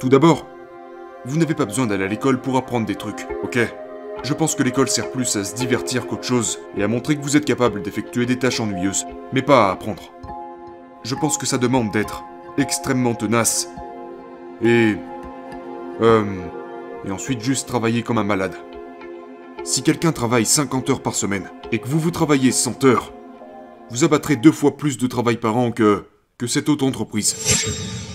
Tout d'abord, vous n'avez pas besoin d'aller à l'école pour apprendre des trucs, ok? Je pense que l'école sert plus à se divertir qu'autre chose et à montrer que vous êtes capable d'effectuer des tâches ennuyeuses, mais pas à apprendre. Je pense que ça demande d'être extrêmement tenace et... Euh... Et ensuite juste travailler comme un malade. Si quelqu'un travaille 50 heures par semaine et que vous vous travaillez 100 heures, vous abattrez deux fois plus de travail par an que, que cette autre entreprise.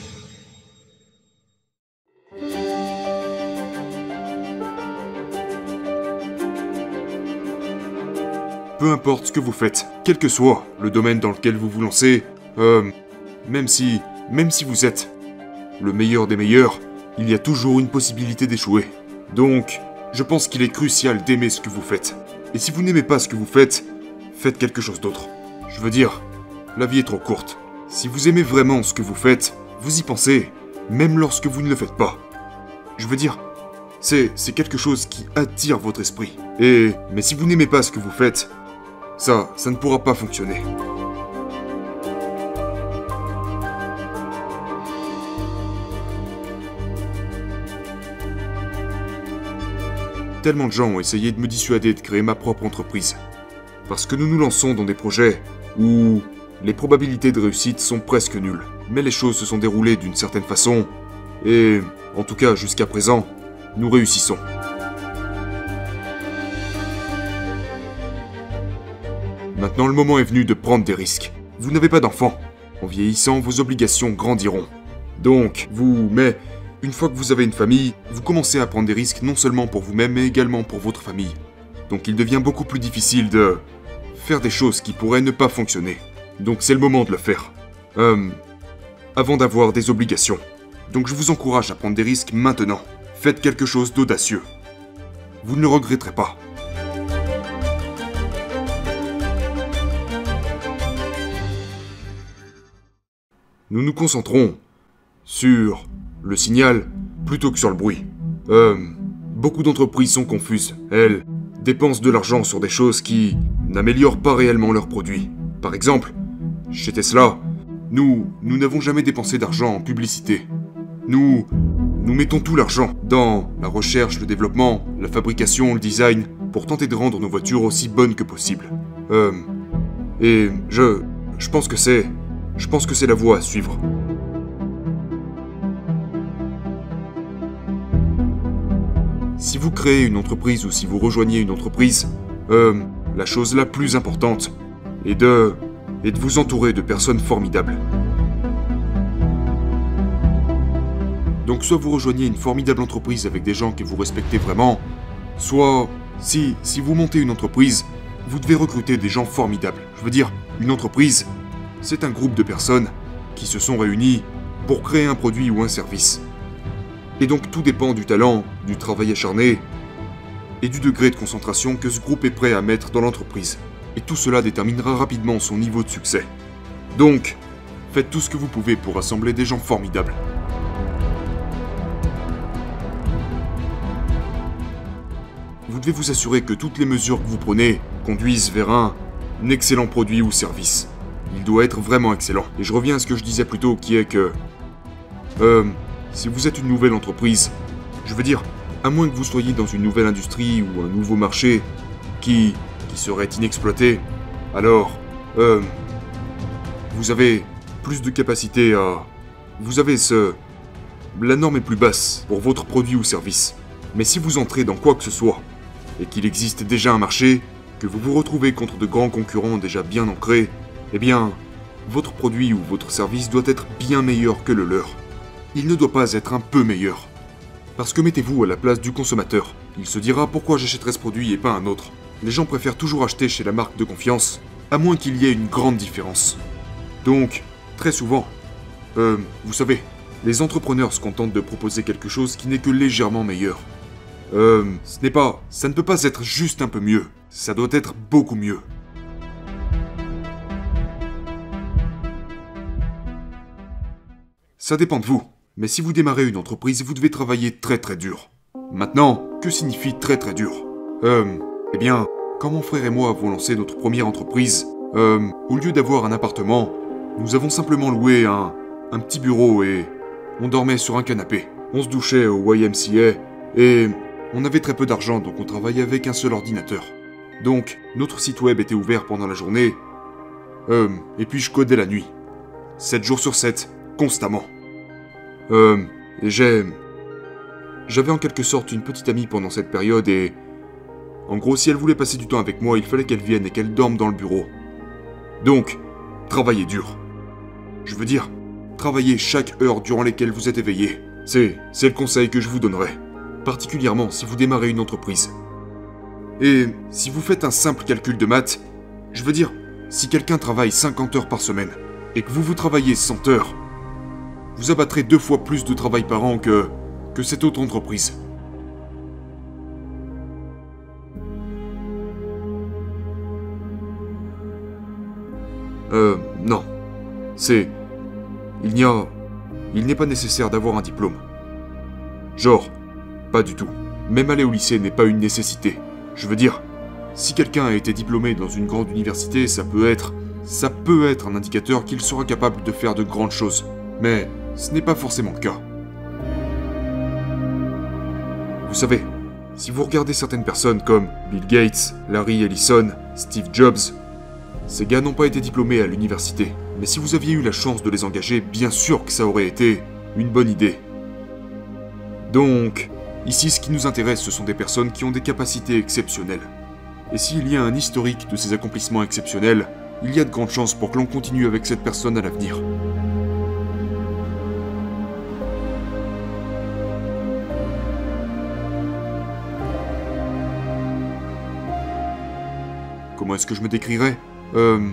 Peu importe ce que vous faites, quel que soit le domaine dans lequel vous vous lancez, euh, même si, même si vous êtes le meilleur des meilleurs, il y a toujours une possibilité d'échouer. Donc, je pense qu'il est crucial d'aimer ce que vous faites. Et si vous n'aimez pas ce que vous faites, faites quelque chose d'autre. Je veux dire, la vie est trop courte. Si vous aimez vraiment ce que vous faites, vous y pensez, même lorsque vous ne le faites pas. Je veux dire, c'est, c'est quelque chose qui attire votre esprit. Et, mais si vous n'aimez pas ce que vous faites, ça, ça ne pourra pas fonctionner. Tellement de gens ont essayé de me dissuader de créer ma propre entreprise. Parce que nous nous lançons dans des projets où les probabilités de réussite sont presque nulles. Mais les choses se sont déroulées d'une certaine façon, et, en tout cas jusqu'à présent, nous réussissons. Maintenant le moment est venu de prendre des risques. Vous n'avez pas d'enfants. En vieillissant, vos obligations grandiront. Donc, vous, mais, une fois que vous avez une famille, vous commencez à prendre des risques non seulement pour vous-même, mais également pour votre famille. Donc il devient beaucoup plus difficile de faire des choses qui pourraient ne pas fonctionner. Donc c'est le moment de le faire. Euh, avant d'avoir des obligations. Donc je vous encourage à prendre des risques maintenant. Faites quelque chose d'audacieux. Vous ne le regretterez pas. Nous nous concentrons sur le signal plutôt que sur le bruit. Euh, beaucoup d'entreprises sont confuses. Elles dépensent de l'argent sur des choses qui n'améliorent pas réellement leurs produits. Par exemple, chez Tesla, nous, nous n'avons jamais dépensé d'argent en publicité. Nous, nous mettons tout l'argent dans la recherche, le développement, la fabrication, le design, pour tenter de rendre nos voitures aussi bonnes que possible. Euh, et je, je pense que c'est, je pense que c'est la voie à suivre. Si vous créez une entreprise ou si vous rejoignez une entreprise, euh, la chose la plus importante est de, est de vous entourer de personnes formidables. Donc soit vous rejoignez une formidable entreprise avec des gens que vous respectez vraiment, soit si, si vous montez une entreprise, vous devez recruter des gens formidables. Je veux dire, une entreprise, c'est un groupe de personnes qui se sont réunies pour créer un produit ou un service. Et donc tout dépend du talent, du travail acharné et du degré de concentration que ce groupe est prêt à mettre dans l'entreprise. Et tout cela déterminera rapidement son niveau de succès. Donc, faites tout ce que vous pouvez pour rassembler des gens formidables. Vous devez vous assurer que toutes les mesures que vous prenez conduisent vers un, excellent produit ou service. Il doit être vraiment excellent. Et je reviens à ce que je disais plus tôt, qui est que... Euh, si vous êtes une nouvelle entreprise, je veux dire, à moins que vous soyez dans une nouvelle industrie ou un nouveau marché qui, serait inexploité, alors, euh, vous avez plus de capacité à... Vous avez ce... La norme est plus basse pour votre produit ou service. Mais si vous entrez dans quoi que ce soit, et qu'il existe déjà un marché, que vous vous retrouvez contre de grands concurrents déjà bien ancrés, eh bien, votre produit ou votre service doit être bien meilleur que le leur. Il ne doit pas être un peu meilleur. Parce que mettez-vous à la place du consommateur. Il se dira pourquoi j'achèterais ce produit et pas un autre. Les gens préfèrent toujours acheter chez la marque de confiance, à moins qu'il y ait une grande différence. Donc, très souvent, euh, vous savez, les entrepreneurs se contentent de proposer quelque chose qui n'est que légèrement meilleur. Euh, ce n'est pas... Ça ne peut pas être juste un peu mieux. Ça doit être beaucoup mieux. Ça dépend de vous. Mais si vous démarrez une entreprise, vous devez travailler très très dur. Maintenant, que signifie très très dur? Euh... Eh bien, quand mon frère et moi avons lancé notre première entreprise, euh... Au lieu d'avoir un appartement, nous avons simplement loué un... un petit bureau et... On dormait sur un canapé. On se douchait au YMCA et on avait très peu d'argent donc on travaillait avec un seul ordinateur. Donc notre site web était ouvert pendant la journée. Euh, et puis je codais la nuit. 7 jours sur 7, constamment. Euh, j'ai... J'avais en quelque sorte une petite amie pendant cette période et... En gros, si elle voulait passer du temps avec moi, il fallait qu'elle vienne et qu'elle dorme dans le bureau. Donc, travaillez dur. Je veux dire, travaillez chaque heure durant lesquelles vous êtes éveillé. C'est, c'est le conseil que je vous donnerai. Particulièrement si vous démarrez une entreprise. Et si vous faites un simple calcul de maths, je veux dire, si quelqu'un travaille 50 heures par semaine, et que vous vous travaillez 100 heures, vous abattrez deux fois plus de travail par an que, que cette autre entreprise. Euh, non. C'est... Il n'y a... Il n'est pas nécessaire d'avoir un diplôme. Genre, pas du tout. Même aller au lycée n'est pas une nécessité. Je veux dire, si quelqu'un a été diplômé dans une grande université, ça peut être... Ça peut être un indicateur qu'il sera capable de faire de grandes choses. Mais ce n'est pas forcément le cas. Vous savez, si vous regardez certaines personnes comme Bill Gates, Larry Ellison, Steve Jobs, ces gars n'ont pas été diplômés à l'université, mais si vous aviez eu la chance de les engager, bien sûr que ça aurait été une bonne idée. Donc, ici ce qui nous intéresse, ce sont des personnes qui ont des capacités exceptionnelles. Et s'il y a un historique de ces accomplissements exceptionnels, il y a de grandes chances pour que l'on continue avec cette personne à l'avenir. Comment est-ce que je me décrirais? Euh...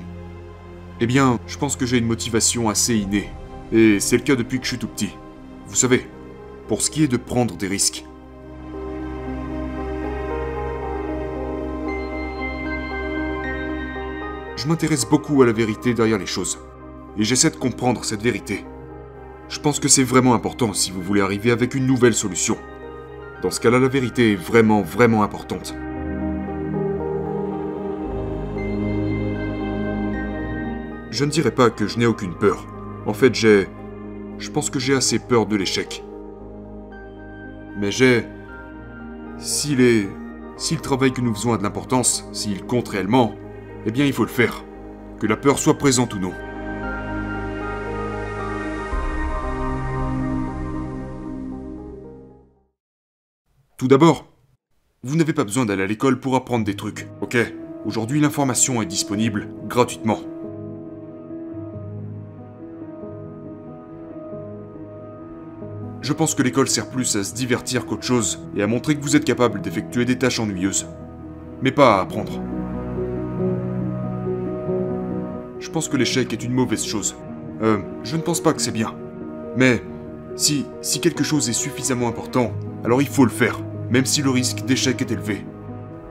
Eh bien, je pense que j'ai une motivation assez innée. Et c'est le cas depuis que je suis tout petit. Vous savez, pour ce qui est de prendre des risques. Je m'intéresse beaucoup à la vérité derrière les choses. Et j'essaie de comprendre cette vérité. Je pense que c'est vraiment important si vous voulez arriver avec une nouvelle solution. Dans ce cas-là, la vérité est vraiment, vraiment importante. Je ne dirais pas que je n'ai aucune peur. En fait, j'ai... Je pense que j'ai assez peur de l'échec. Mais j'ai... S'il est... Si le travail que nous faisons a de l'importance, s'il compte réellement, eh bien il faut le faire. Que la peur soit présente ou non. Tout d'abord, vous n'avez pas besoin d'aller à l'école pour apprendre des trucs, ok? Aujourd'hui, l'information est disponible gratuitement. Je pense que l'école sert plus à se divertir qu'autre chose et à montrer que vous êtes capable d'effectuer des tâches ennuyeuses. Mais pas à apprendre. Je pense que l'échec est une mauvaise chose. Euh, je ne pense pas que c'est bien. Mais si, si quelque chose est suffisamment important, alors il faut le faire, même si le risque d'échec est élevé.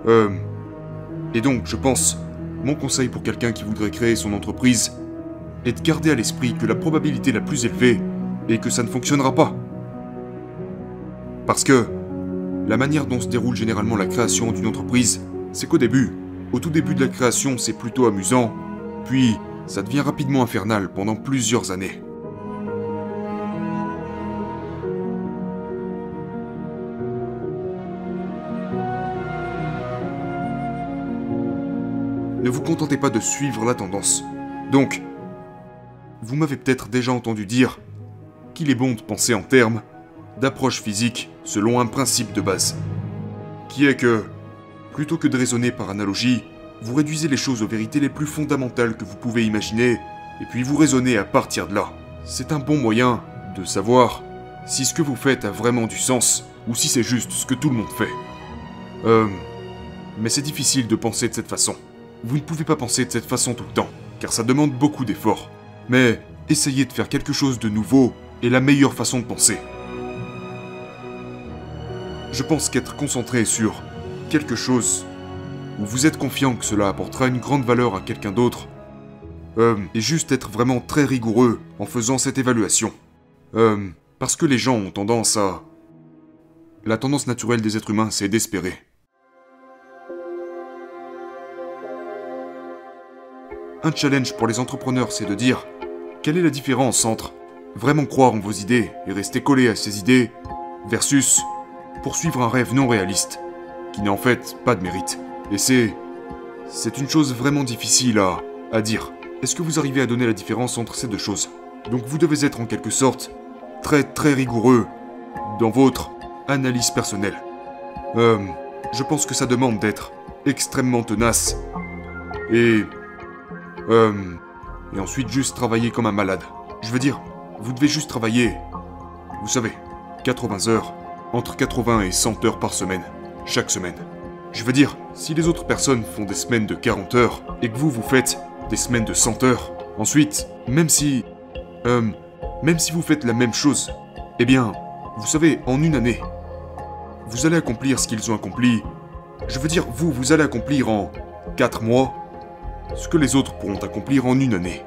Euh, et donc, je pense, mon conseil pour quelqu'un qui voudrait créer son entreprise est de garder à l'esprit que la probabilité la plus élevée est que ça ne fonctionnera pas. Parce que la manière dont se déroule généralement la création d'une entreprise, c'est qu'au début, au tout début de la création, c'est plutôt amusant, puis ça devient rapidement infernal pendant plusieurs années. Ne vous contentez pas de suivre la tendance. Donc, vous m'avez peut-être déjà entendu dire qu'il est bon de penser en termes d'approche physique selon un principe de base, qui est que, plutôt que de raisonner par analogie, vous réduisez les choses aux vérités les plus fondamentales que vous pouvez imaginer, et puis vous raisonnez à partir de là. C'est un bon moyen de savoir si ce que vous faites a vraiment du sens, ou si c'est juste ce que tout le monde fait. Euh... Mais c'est difficile de penser de cette façon. Vous ne pouvez pas penser de cette façon tout le temps, car ça demande beaucoup d'efforts. Mais essayez de faire quelque chose de nouveau est la meilleure façon de penser. Je pense qu'être concentré sur quelque chose où vous êtes confiant que cela apportera une grande valeur à quelqu'un d'autre, euh, et juste être vraiment très rigoureux en faisant cette évaluation. Euh, parce que les gens ont tendance à... La tendance naturelle des êtres humains, c'est d'espérer. Un challenge pour les entrepreneurs, c'est de dire quelle est la différence entre vraiment croire en vos idées et rester collé à ces idées, versus poursuivre un rêve non réaliste, qui n'a en fait pas de mérite. Et c'est... C'est une chose vraiment difficile à, à dire. Est-ce que vous arrivez à donner la différence entre ces deux choses? Donc vous devez être en quelque sorte très très rigoureux dans votre analyse personnelle. Euh, je pense que ça demande d'être extrêmement tenace et... Euh, et ensuite juste travailler comme un malade. Je veux dire, vous devez juste travailler, vous savez, 80 heures, entre 80 et 100 heures par semaine, chaque semaine. Je veux dire, si les autres personnes font des semaines de 40 heures et que vous vous faites des semaines de 100 heures, ensuite, même si... Euh, même si vous faites la même chose, eh bien, vous savez, en une année, vous allez accomplir ce qu'ils ont accompli. Je veux dire, vous, vous allez accomplir en 4 mois ce que les autres pourront accomplir en une année.